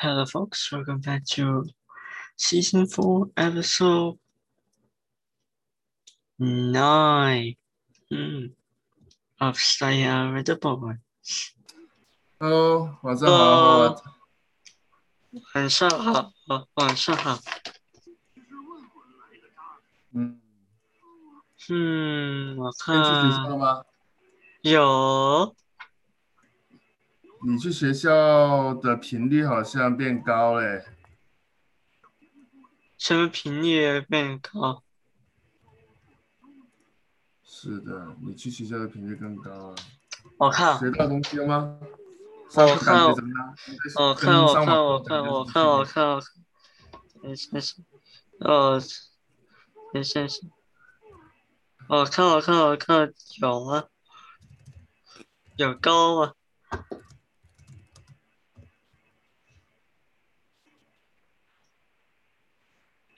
Hello, folks. Welcome back to season four, episode nine hmm, of Stay with the Boy. Hello，晚上好，呃晚上好，哦晚上好。嗯，嗯，我今天去学校看了吗？有 你去学校的频率好像变高嘞。什么频率变高？是的，你去学校的频率更高了。我看，学到东西了吗？我看，我看，我看，我看，我看，我看。等一下，哦，等一下，我看，我看，我看，有啊，有高啊。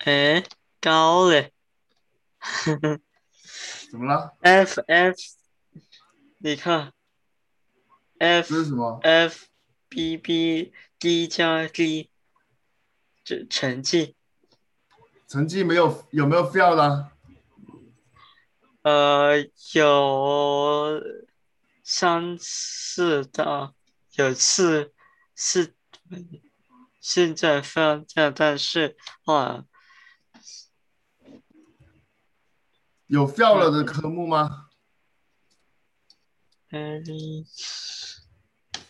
哎，高嘞 怎么了？F F，你看这是什么？F B B D 加 D，这成绩，成绩没有有没有 fail 的？呃，有三四的，有四四现在放假，但是啊，有 fail 了的科目吗？呃，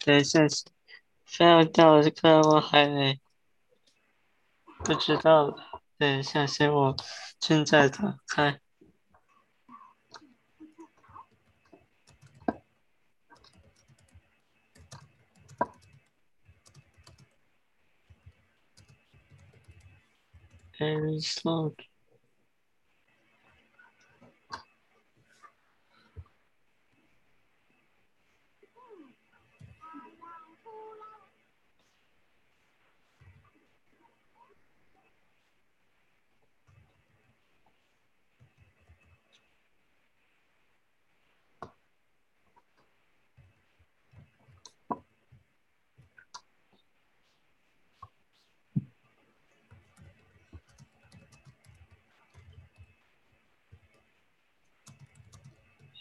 等一下，放掉这个我还没不知道了。等一下，先我正在打开。Very slow.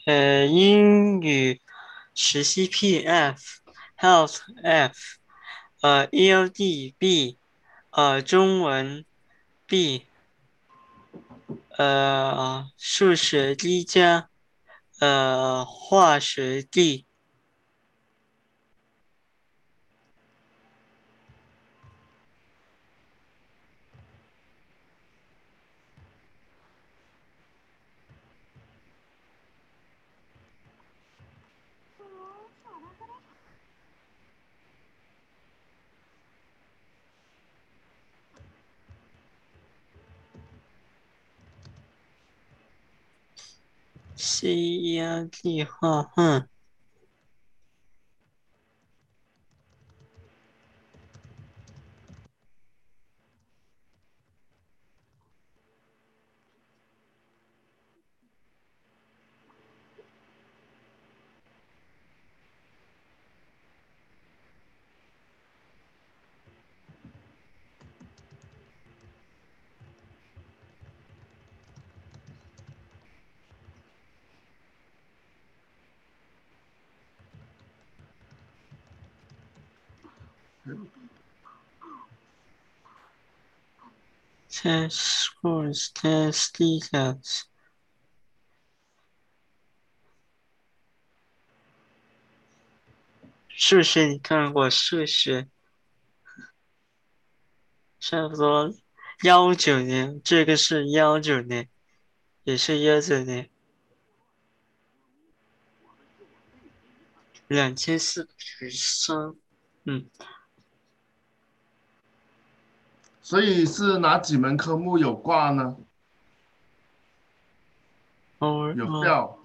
呃，英语实习 P F，Health F，呃，ELD B，呃，中文 B，呃，数学 D 加，呃，化学 D。C 压计划，哼，test scores, test details。数学你看过数学，差不多幺九年，这个是幺九年，也是幺九年，两千四十三，嗯，所以是哪几门科目有挂呢？哦，有哦 fail，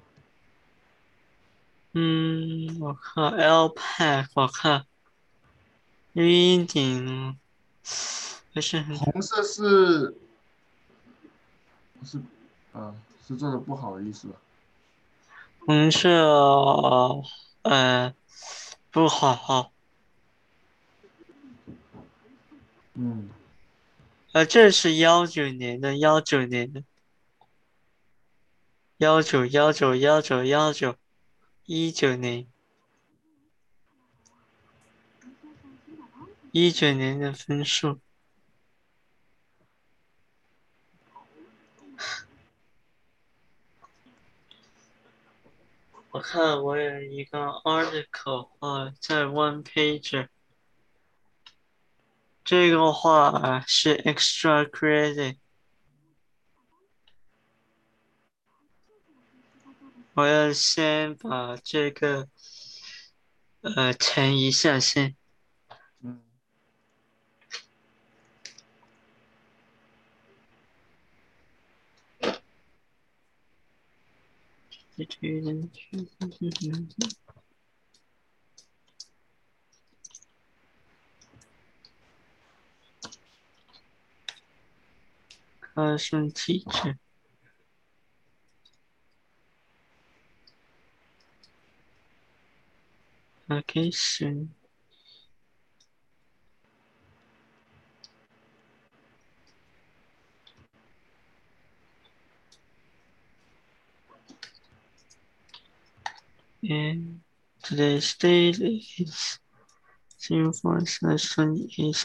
嗯，我看 L pack，我看 reading 不是很红色是是啊是做的不好的意思吧？红色，呃，不好，嗯，呃，这是幺九年的，幺九年的，幺九幺九幺九幺九，一九年，一九年的分数。我看我有一个 article 啊，在 one page，这个话是 extra credit。我要先把这个呃填一下先。嗯，classroom teacher. Okay, soon. And today's date is 04 slash 28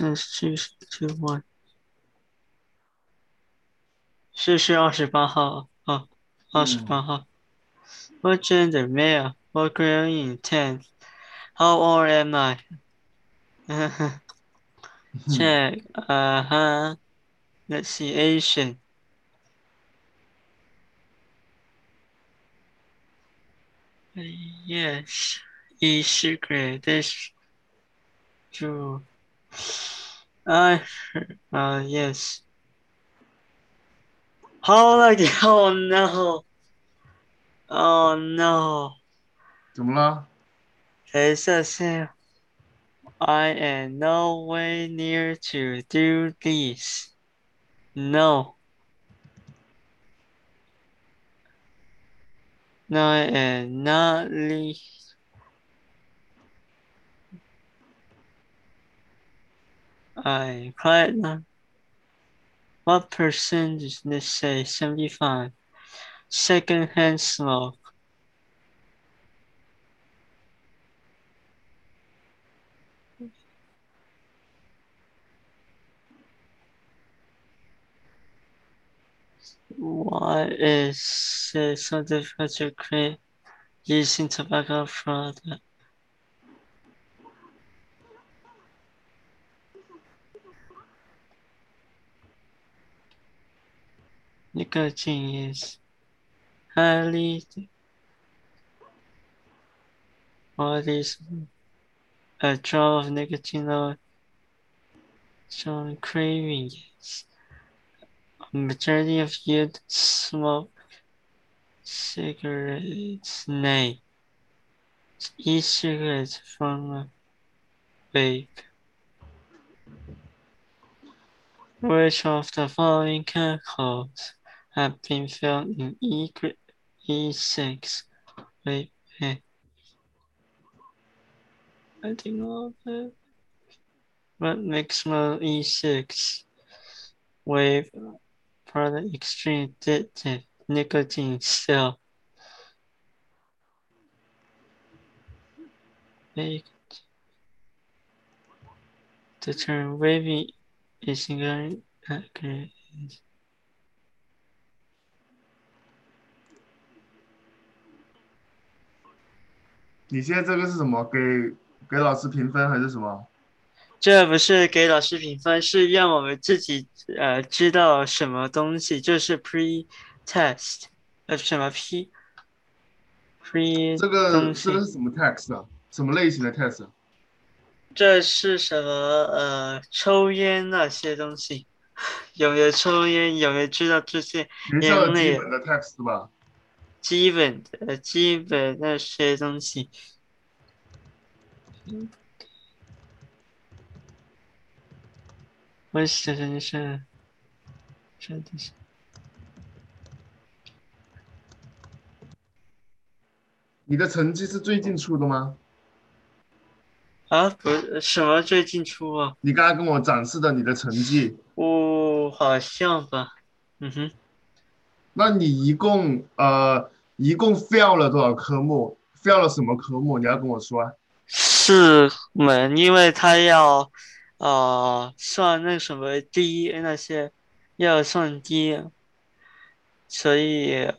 是是二十八号哦，二十八号。What gender? Male. What grade intent? How old am I? Check. Uh huh. Let's see. Asian. Yes. E secret. This true. I. Uh yes. How like oh no. Oh no. 怎么了？ It's a sin. I am no way near to do this. No. No, I am not le- I platinum. What percentage? Let's say 75. Secondhand smoke. Why is it so difficult to create using tobacco product? Nicotine is highly what is a draw of nicotine or some craving. Is a majority of youth smoke. Cigarettes. Nay. E-cigarettes from a vape. Which of the following chemicals have been found in E E6 vape pen? I think all of makes more E6 wave product extreme addictive nicotine cell? The term wavy is inaccurate. 你现在这个是什么？给给老师评分还是什么？这不是给老师评分，是让我们自己呃知道什么东西，就是 pre test，呃什么 p pre 这个这个是什么 test 啊？什么类型的 test？啊这是什么呃抽烟那些东西，有没有抽烟，有没有知道这些学校的烟类基本的 test 吧？基本的基本那些东西。我写的是，真的是。你的成绩是最近出的吗？啊，不，什么最近出啊？你刚刚跟我展示的你的成绩，哦，好像吧。嗯哼，那你一共呃一共 fail 了多少科目？fail 了什么科目？你要跟我说啊。四门，因为他要呃算那什么 D 那些要算 D，所以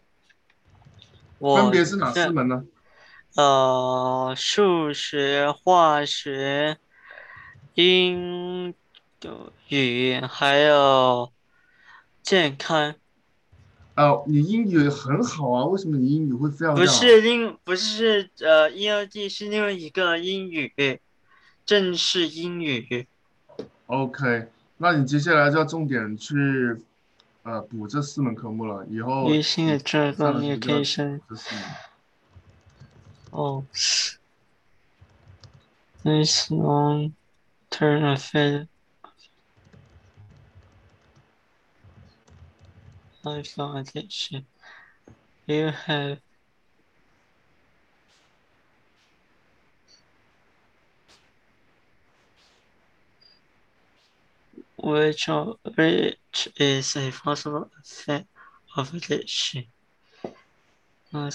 我分别是哪四门呢？呃，数学、化学、英语还有健康，哦，你英语很好啊，为什么你英语会 fail 不掉啊？是另不是呃 ELD 是另外一个英语，正式英语。OK，那你接下来就要重点去呃补这四门科目了，以后微信的这个你也可以升。哦。This long term effect. Lifelong addiction. You have which of, which is a possible effect of addiction. Uh,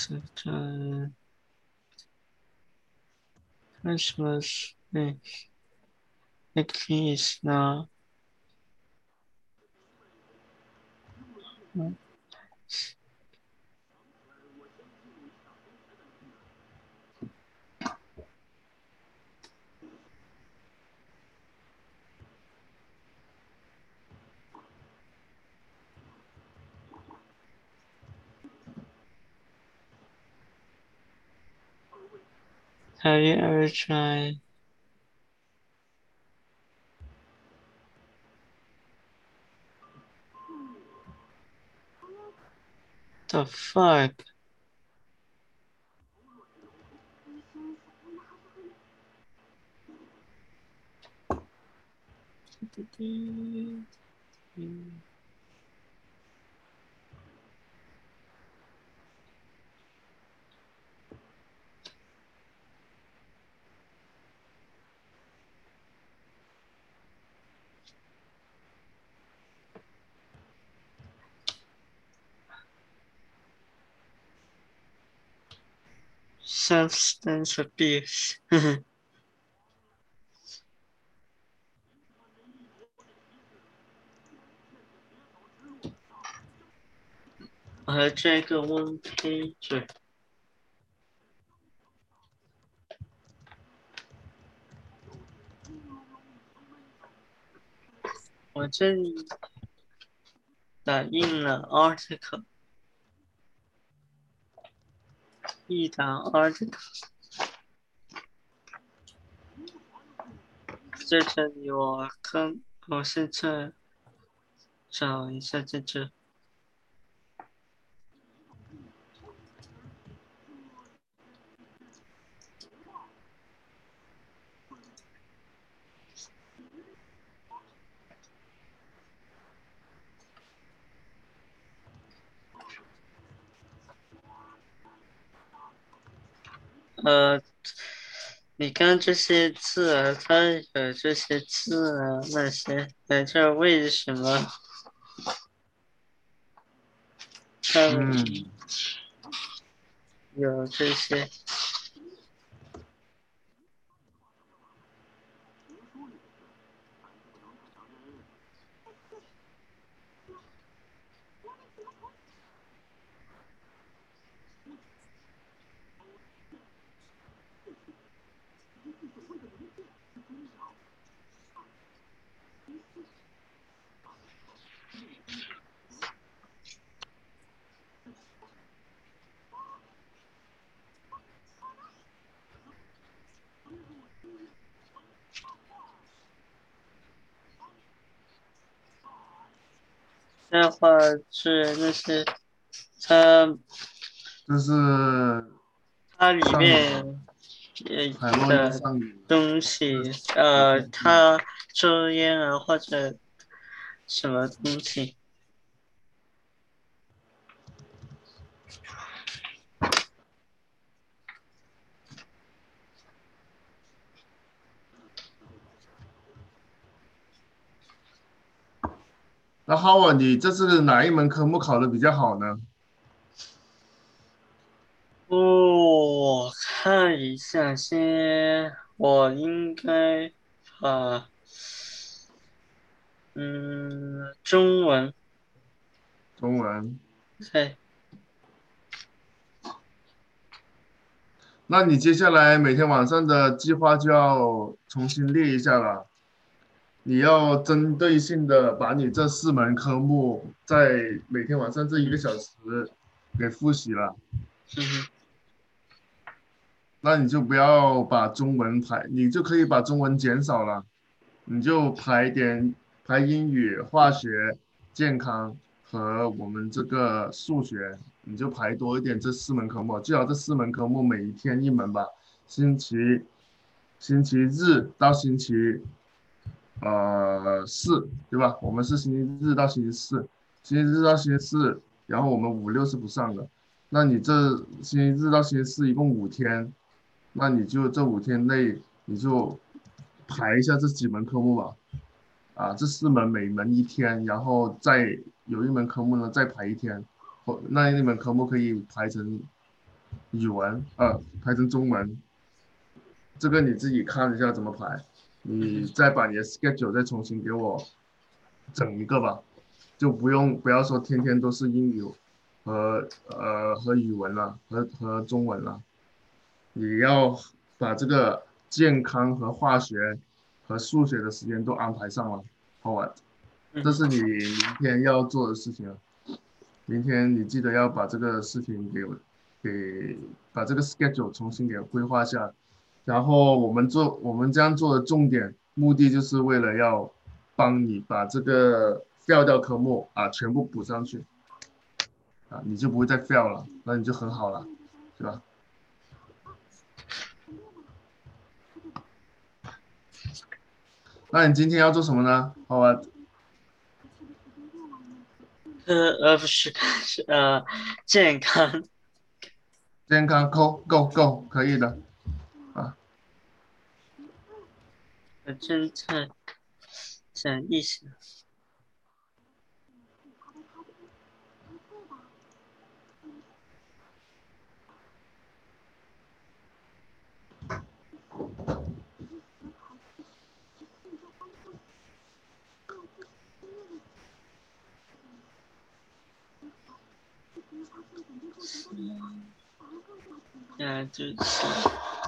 Christmas the key is now Have you ever tried the fuck? Substance abuse. 我还这个 one page。我这里打印了 article， 一打二这这这里我看我现在找一下这只呃，你看这些字啊，它有这些字啊，那些在这儿为什么？嗯有这些。这话是那些，它就是它里面的。东西，呃，它抽烟啊或者什么东西。那 Howard，你这次哪一门科目考的比较好呢？哦，我看一下先，我应该啊，嗯，中文，中文。对，那你接下来每天晚上的计划就要重新列一下了。你要针对性的把你这四门科目在每天晚上这一个小时给复习了。嗯哼，那你就不要把中文排，你就可以把中文减少了，你就排点排英语、化学、健康和我们这个数学，你就排多一点这四门科目，最好这四门科目每一天一门吧，星期星期日到星期呃四，对吧？我们是星期日到星期四，星期日到星期四，然后我们五六是不上的。那你这星期日到星期四一共五天，那你就这五天内你就排一下这几门科目吧，啊，这四门每门一天，然后再有一门科目呢再排一天，或那一门科目可以排成语文，呃，排成中文，这个你自己看一下怎么排，你再把你的 schedule 再重新给我整一个吧，就不用不要说天天都是英语。和呃和语文了，和和中文了，你要把这个健康和化学和数学的时间都安排上了，好吧？这是你明天要做的事情啊。明天你记得要把这个事情给给把这个 schedule 重新给规划下，然后我们做我们这样做的重点目的就是为了要帮你把这个 fail 掉科目啊全部补上去。啊，你就不会再 fail 了，那你就很好了，对吧？那你今天要做什么呢？好吧？呃呃不是 是呃健康，健康够够够可以的，我这这什么意思？嗯，就是。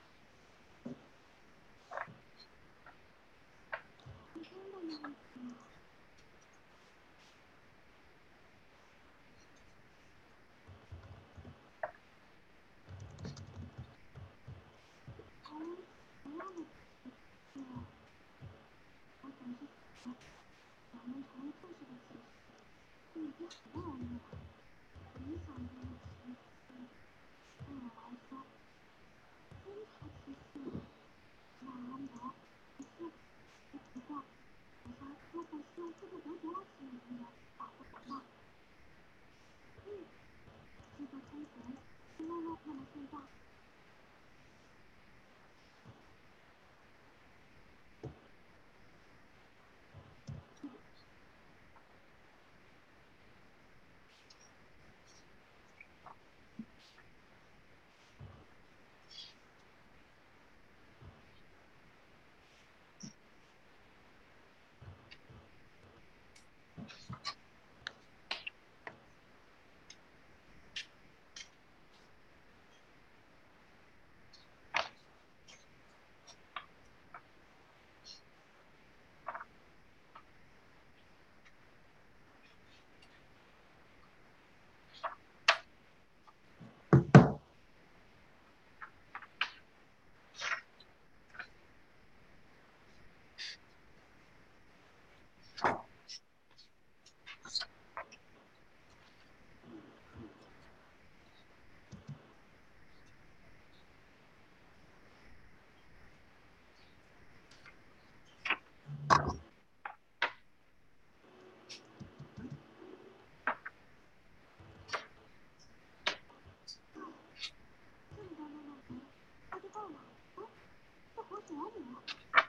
tudo.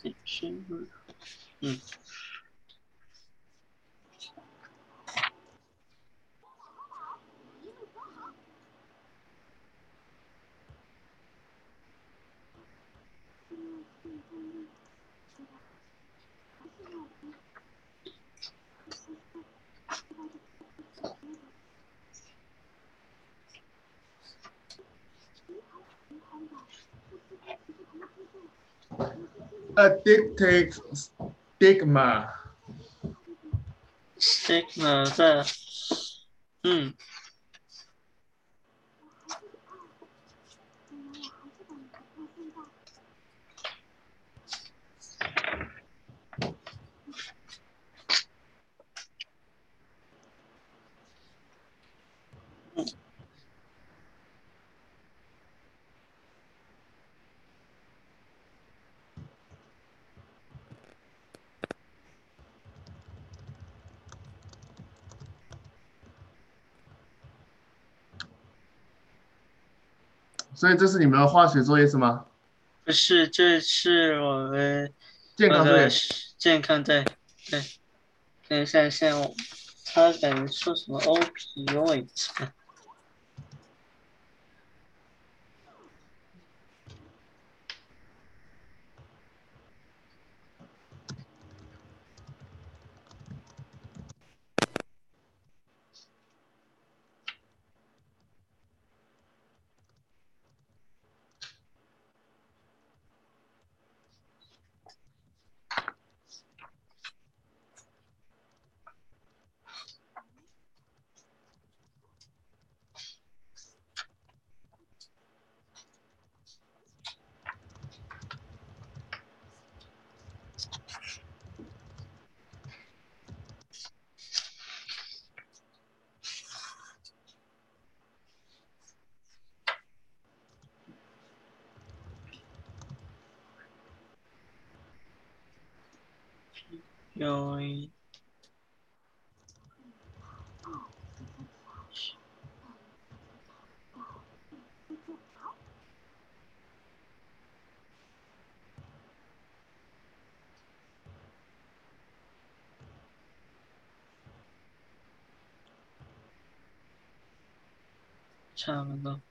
attention. Mm. Hmm. Addictive stigma. stigma 在，嗯，所以这是你们的化学作业是吗？不是，这是我们健康作业。健康对对。等一下，像我他感觉说什么有 差不多。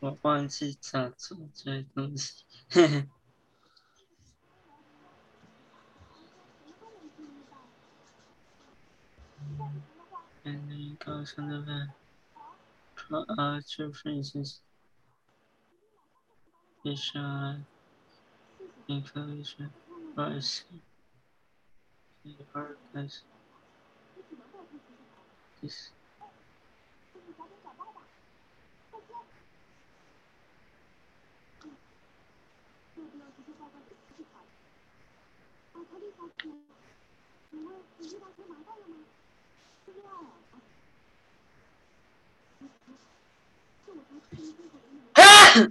我忘记咋做这些东西，嘿嘿。And then goes on the van. Draw out your Visual information. Voice. Organize. This.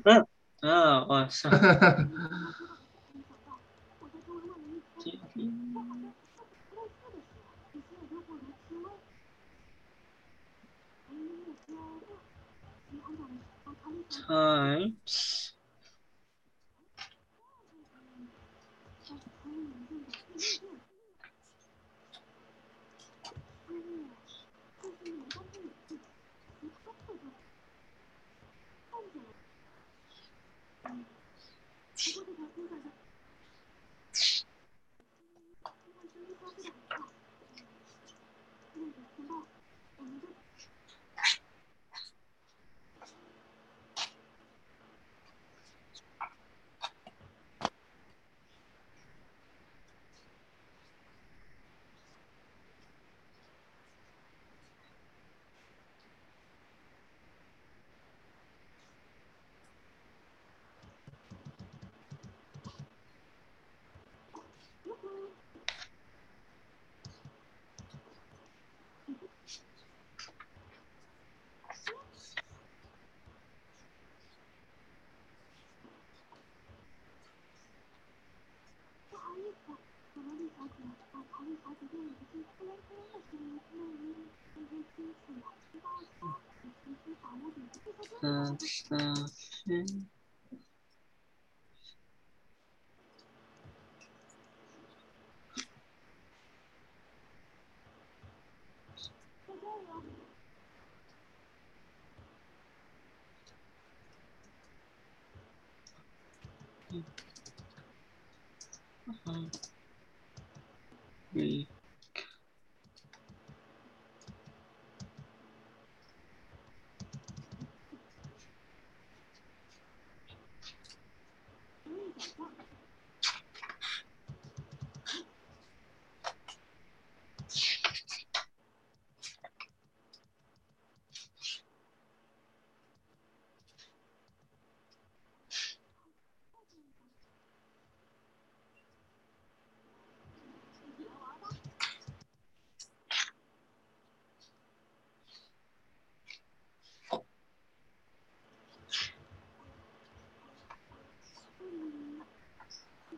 Ah! Oh, awesome. times the, the thing.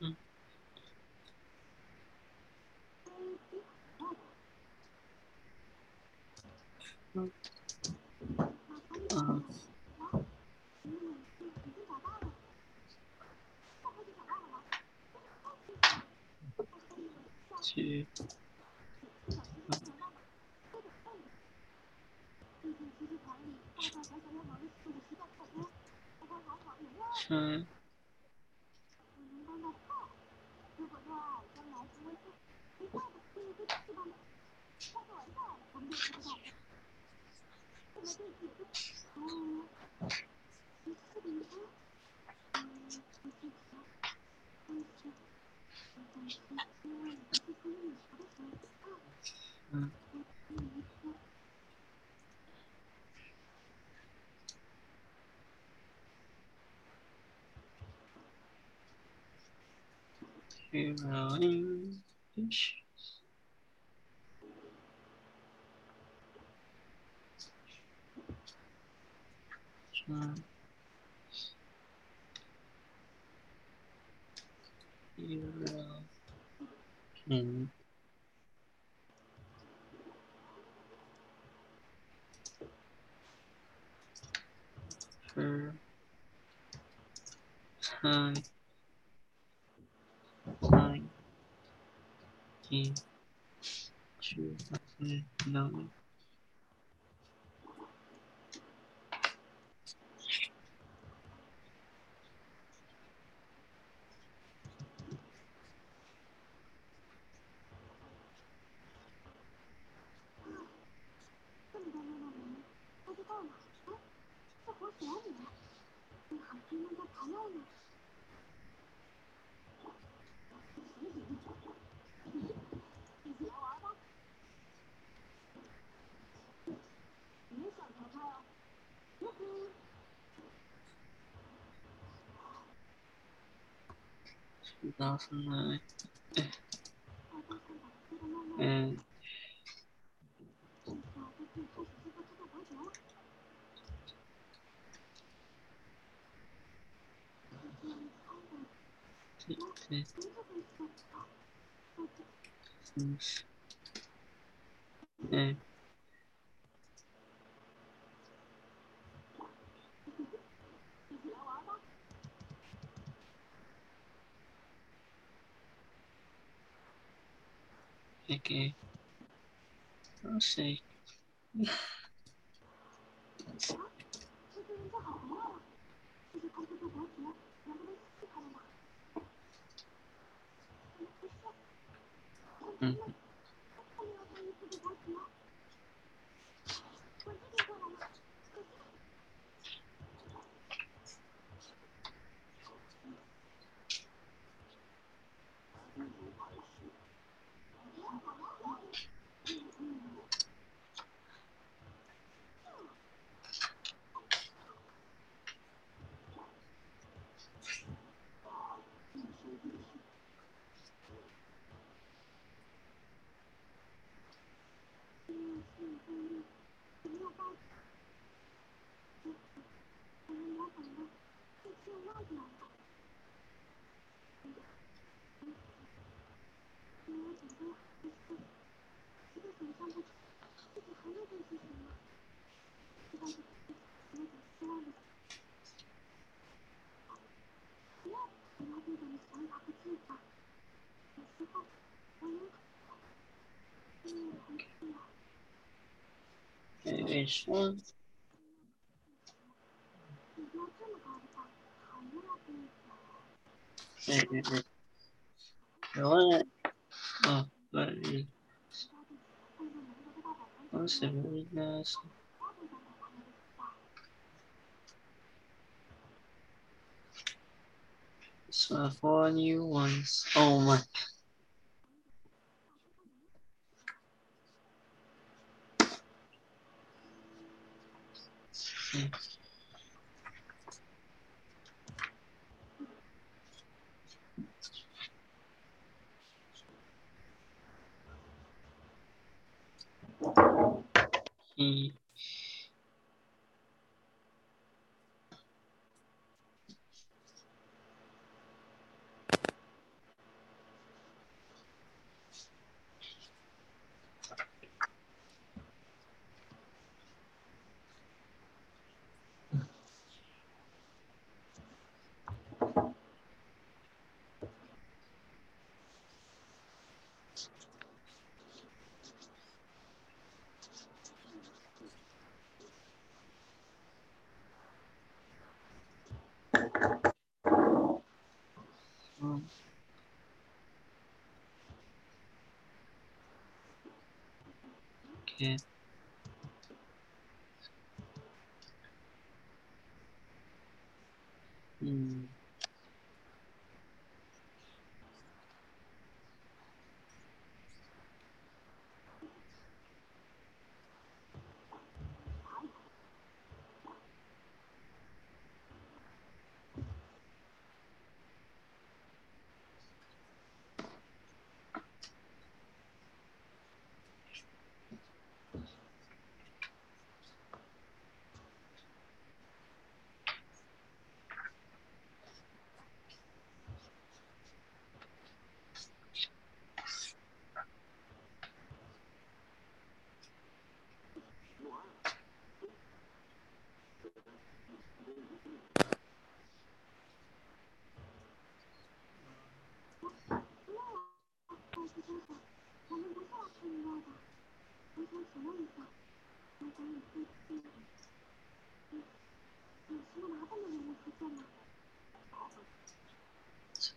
嗯。嗯。嗯。七。嗯。Heroing issues. Hmm. For time. Time. Game. Two. Nine. 2009 Okay. I'll see. Which insurance. What? Oh, what is? So for new ones. Oh my. ひ okay. 什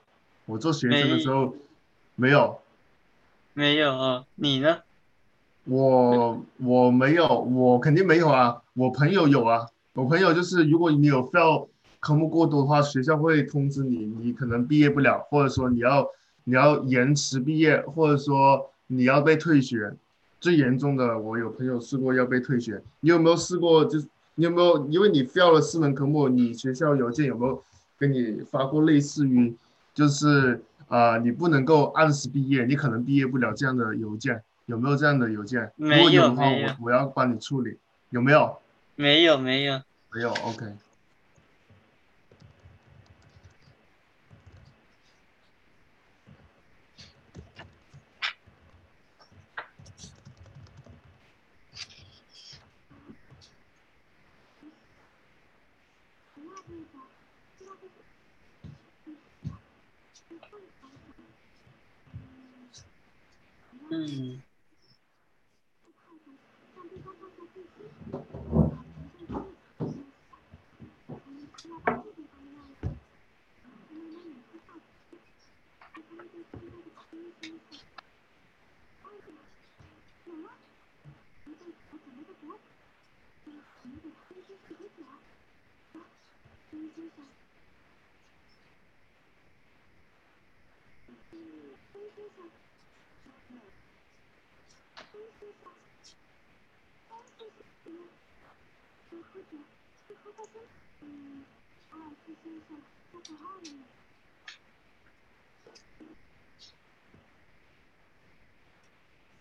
我做学生的时候没有，没有啊，你呢？我我没有，我肯定没有啊。我朋友有啊，我朋友就是如果你有 fail 科目过多的话，学校会通知你，你可能毕业不了，或者说你要你要延迟毕业，或者说你要被退学。最严重的，我有朋友试过要被退学。你有没有试过？就是你有没有？因为你 fail 了四门科目，你学校邮件有没有给你发过类似于就是啊、你不能够按时毕业，你可能毕业不了这样的邮件？有没有这样的邮件？如没果有的话，我我要帮你处理。有没有？没有没有，没有，OK。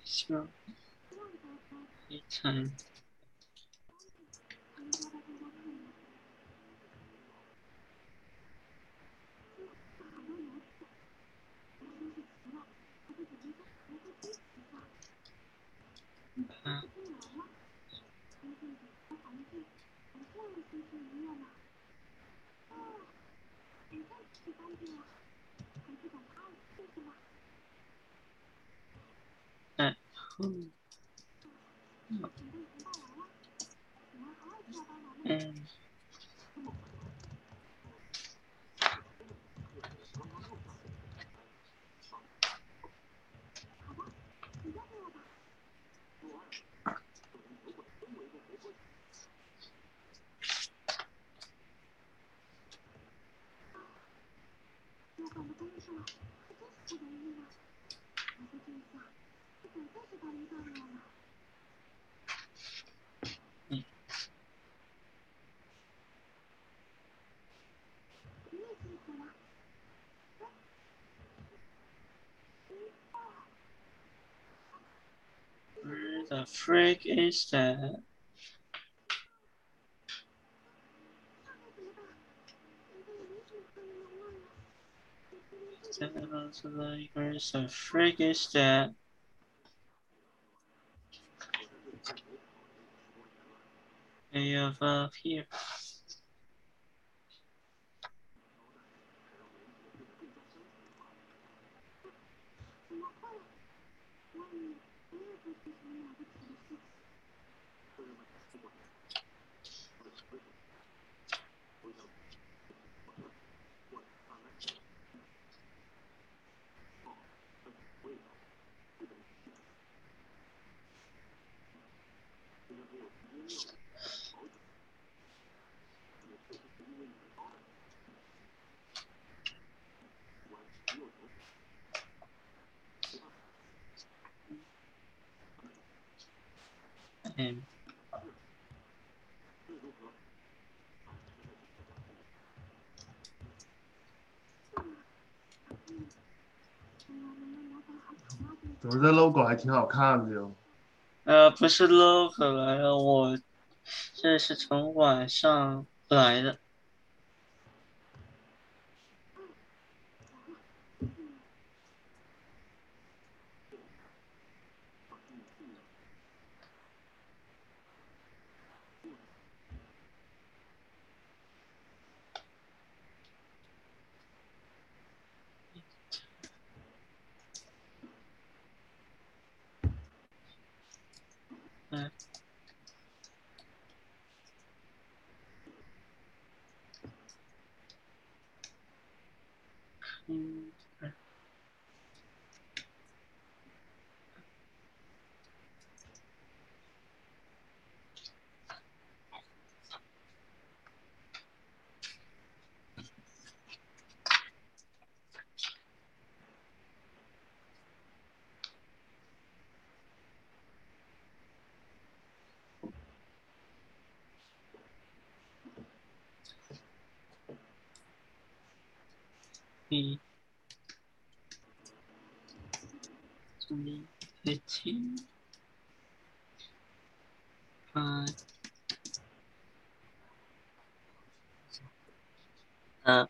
行，可以。Mm. The is that? Where the freak is that? Way of up here. 怎么这 logo 还挺好看的哟？呃，不是 logo 来了，我这是从晚上来的。2013 but uh,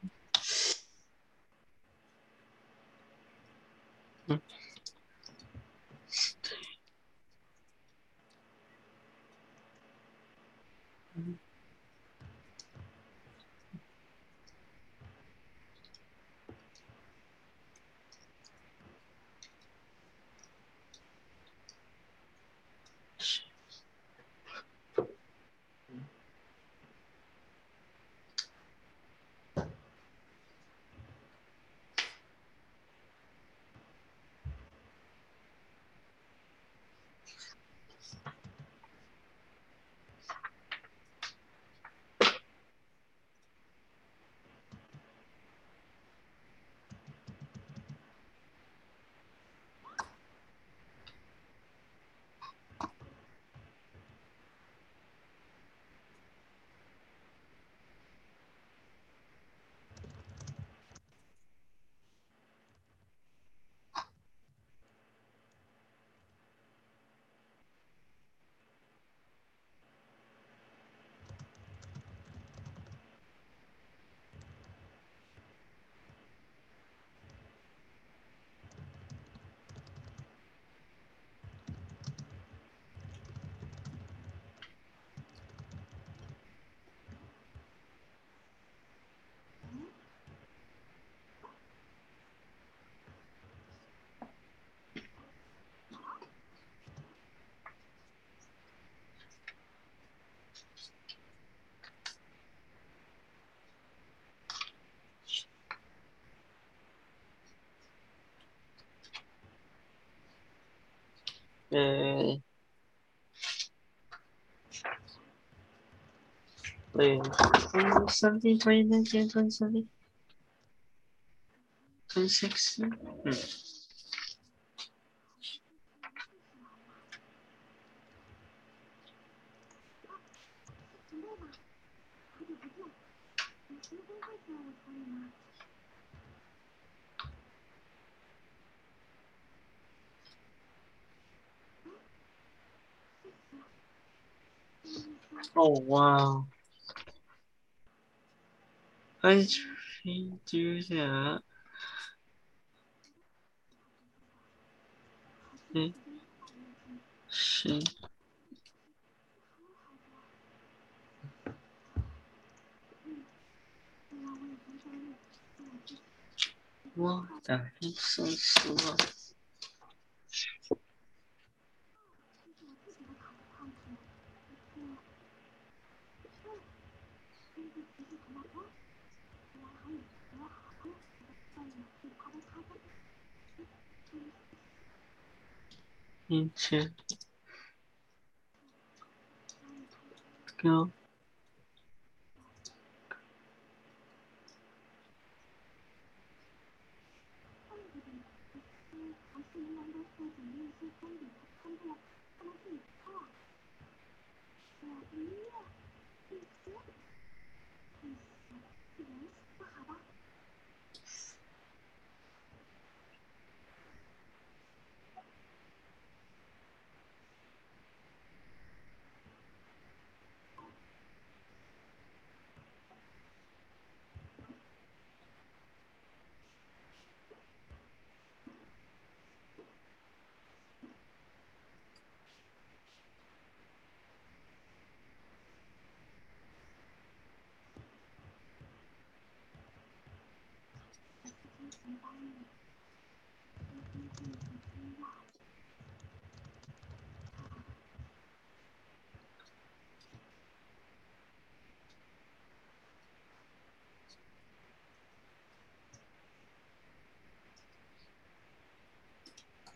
Okay. Wait, 2017, 2019, 2017, 2016. Hmm. Oh wow. I three do that. Shit. What the hell? So slow. Into go.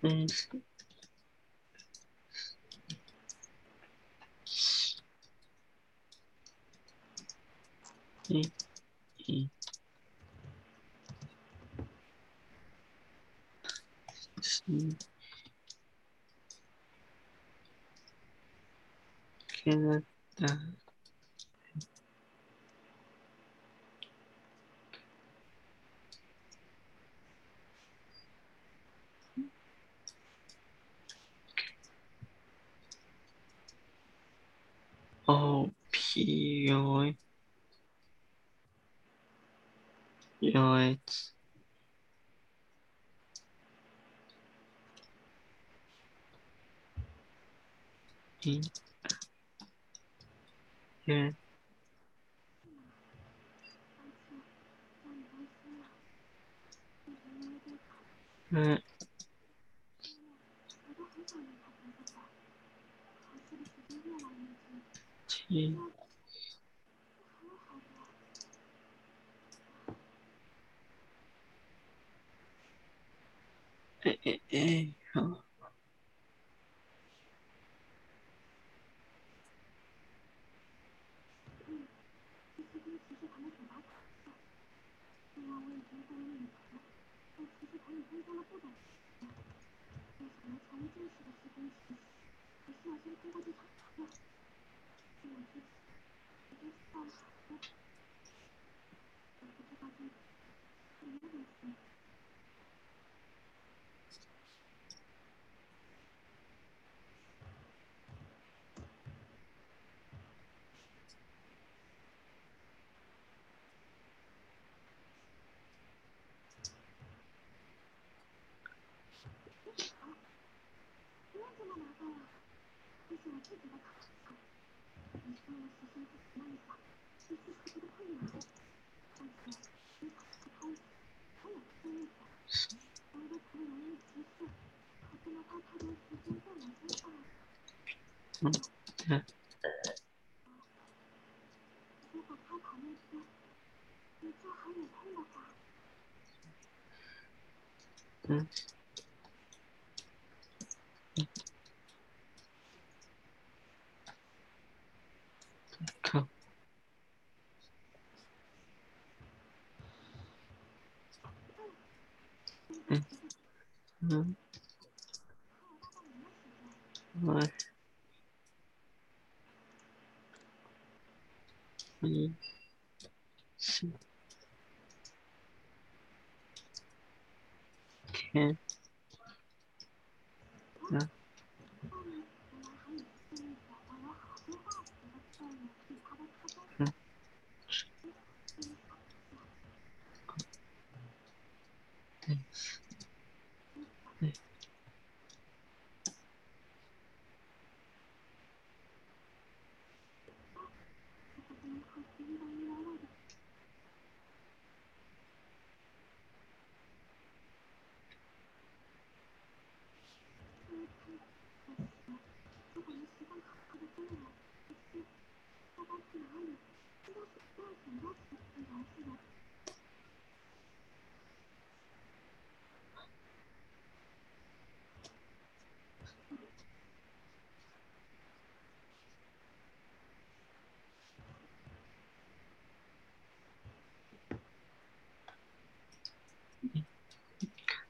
Mm. Mm. Mm. Mm. Opioid. Opioids. In here. Uh, T. Eh, eh, eh, oh. Mm,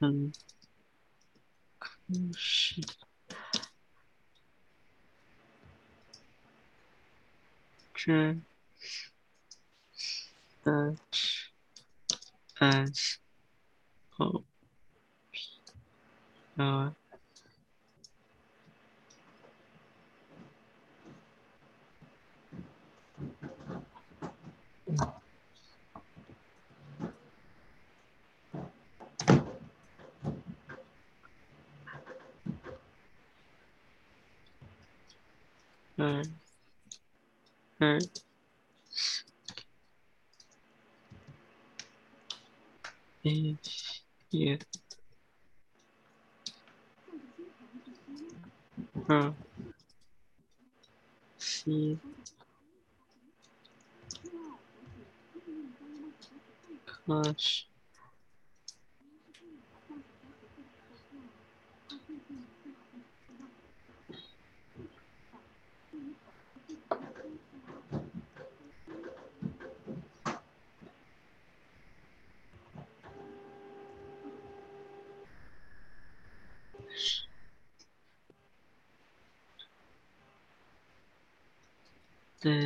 open. Oh, shit. Sure. As hope. Uh, not er, er, is, yeah, uh, see, gosh, this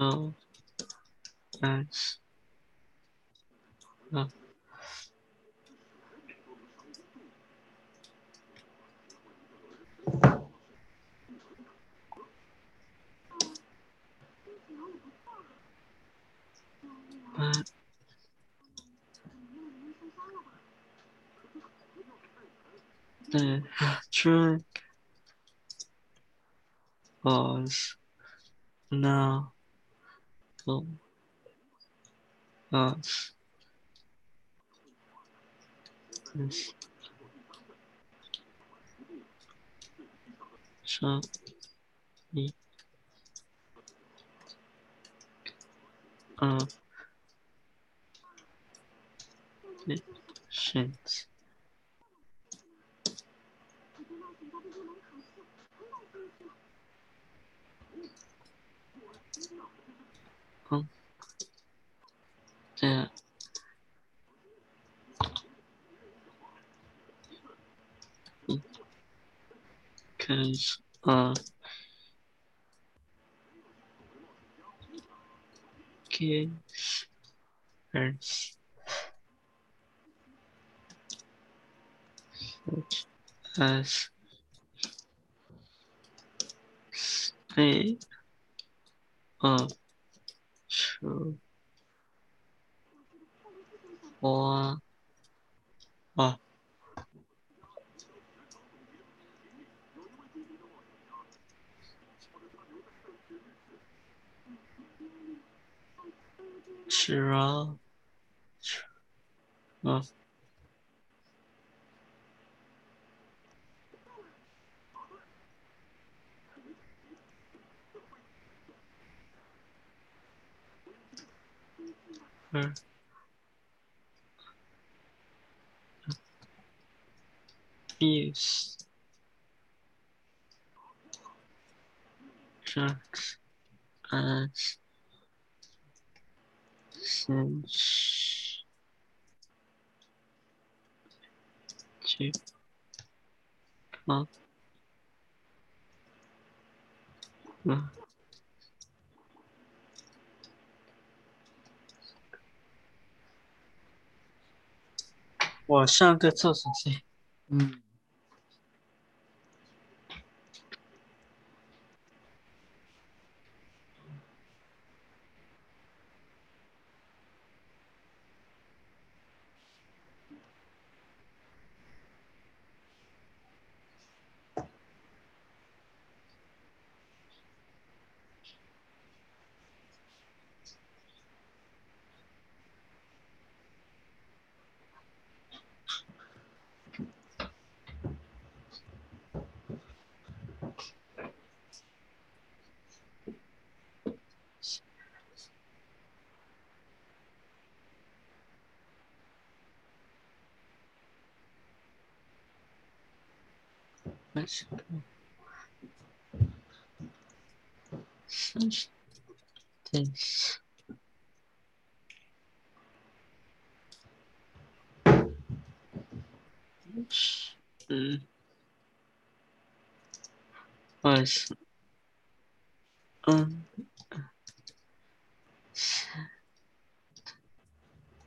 oh, as, uh, but the track was now for us. This shall be a patient. Um, that because uh kids first such as state of 我啊啊。吃啊吃啊嗯。yes，啊！啊我上个厕所先。嗯。sentence. Mm. Was um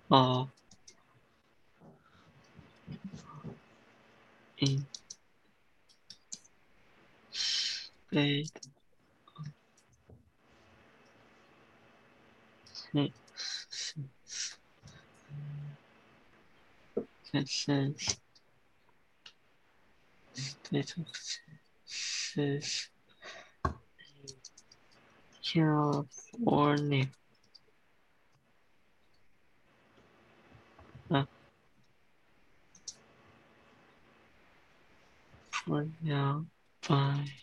oh in played. That California. For now, bye.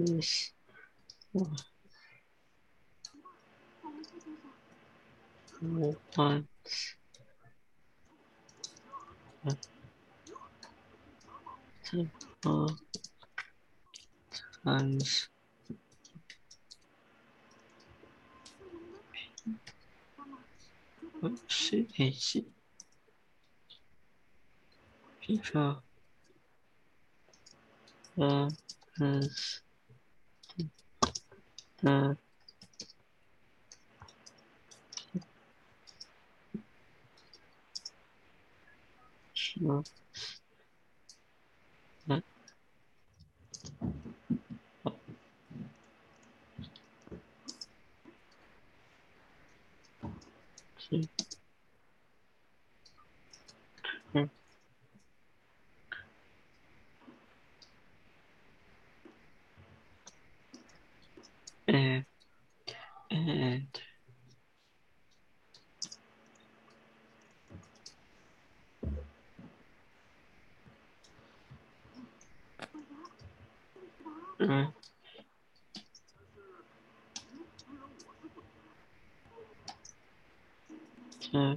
Yes. Times. Oh, hey, shit. People. Uh, is э, uh, and and uh,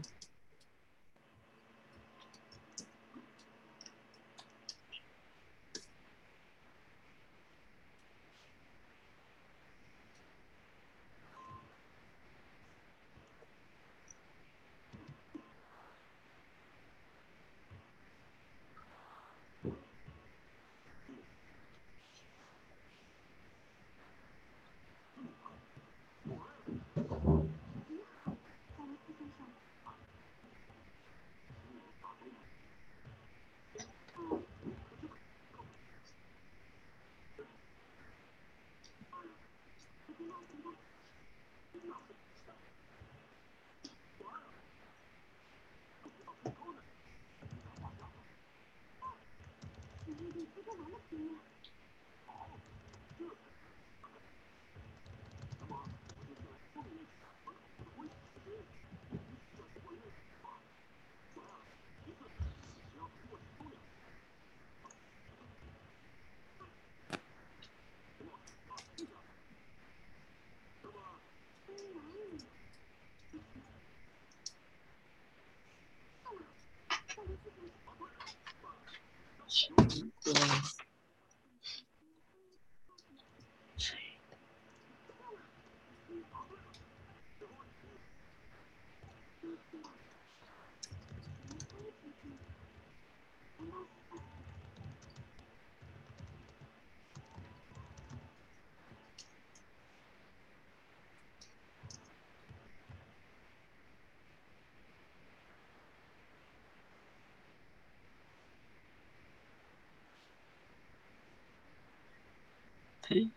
Muito bem. 呸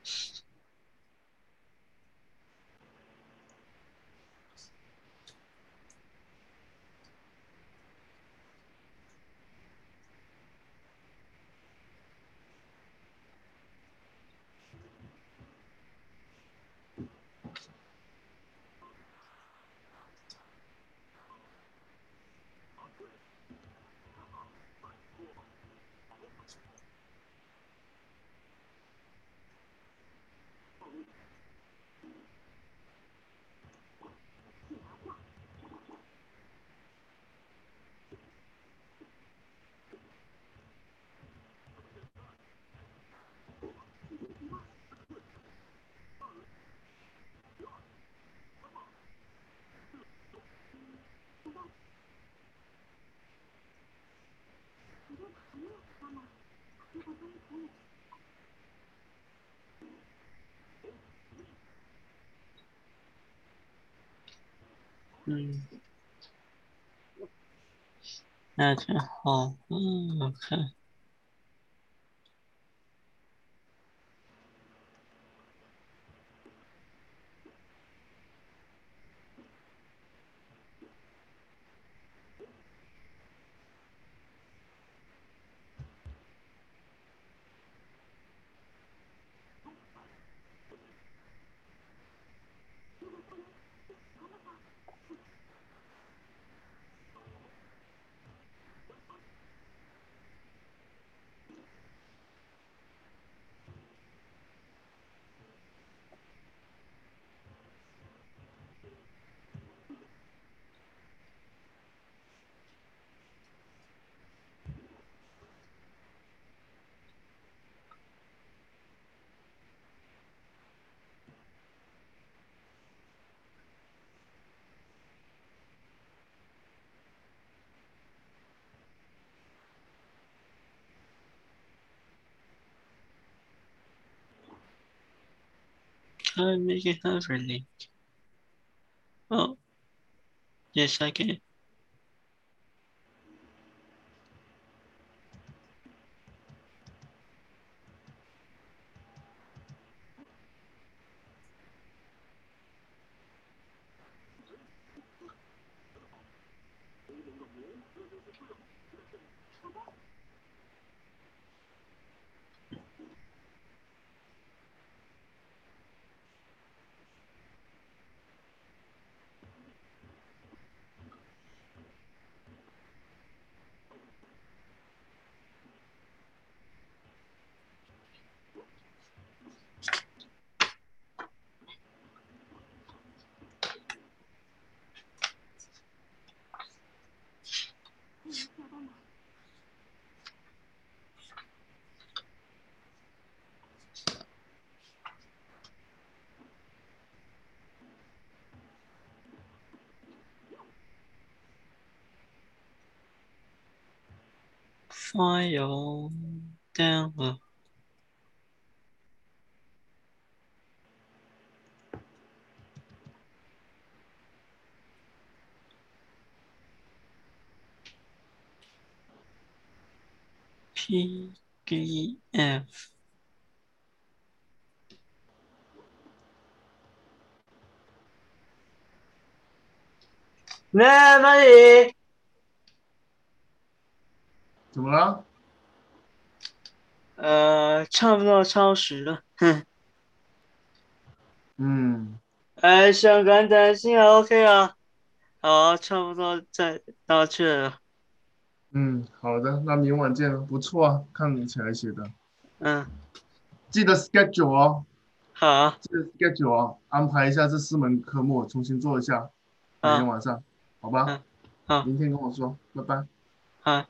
嗯，那挺好。嗯，我看。I make it hyperlink? Oh, yes, I can. file download. PDF. Ne, Marie. 怎么了？呃，差不多超时了，哼。嗯，哎，上赶担心啊，OK 啊，好，差不多再到这了，嗯，好的，那明晚见了，不错啊，看起来写的，嗯，记得 schedule 哦，好，记得 schedule 哦，安排一下这四门科目，重新做一下，明天，晚上，好吧？嗯，好，明天跟我说，拜拜。好。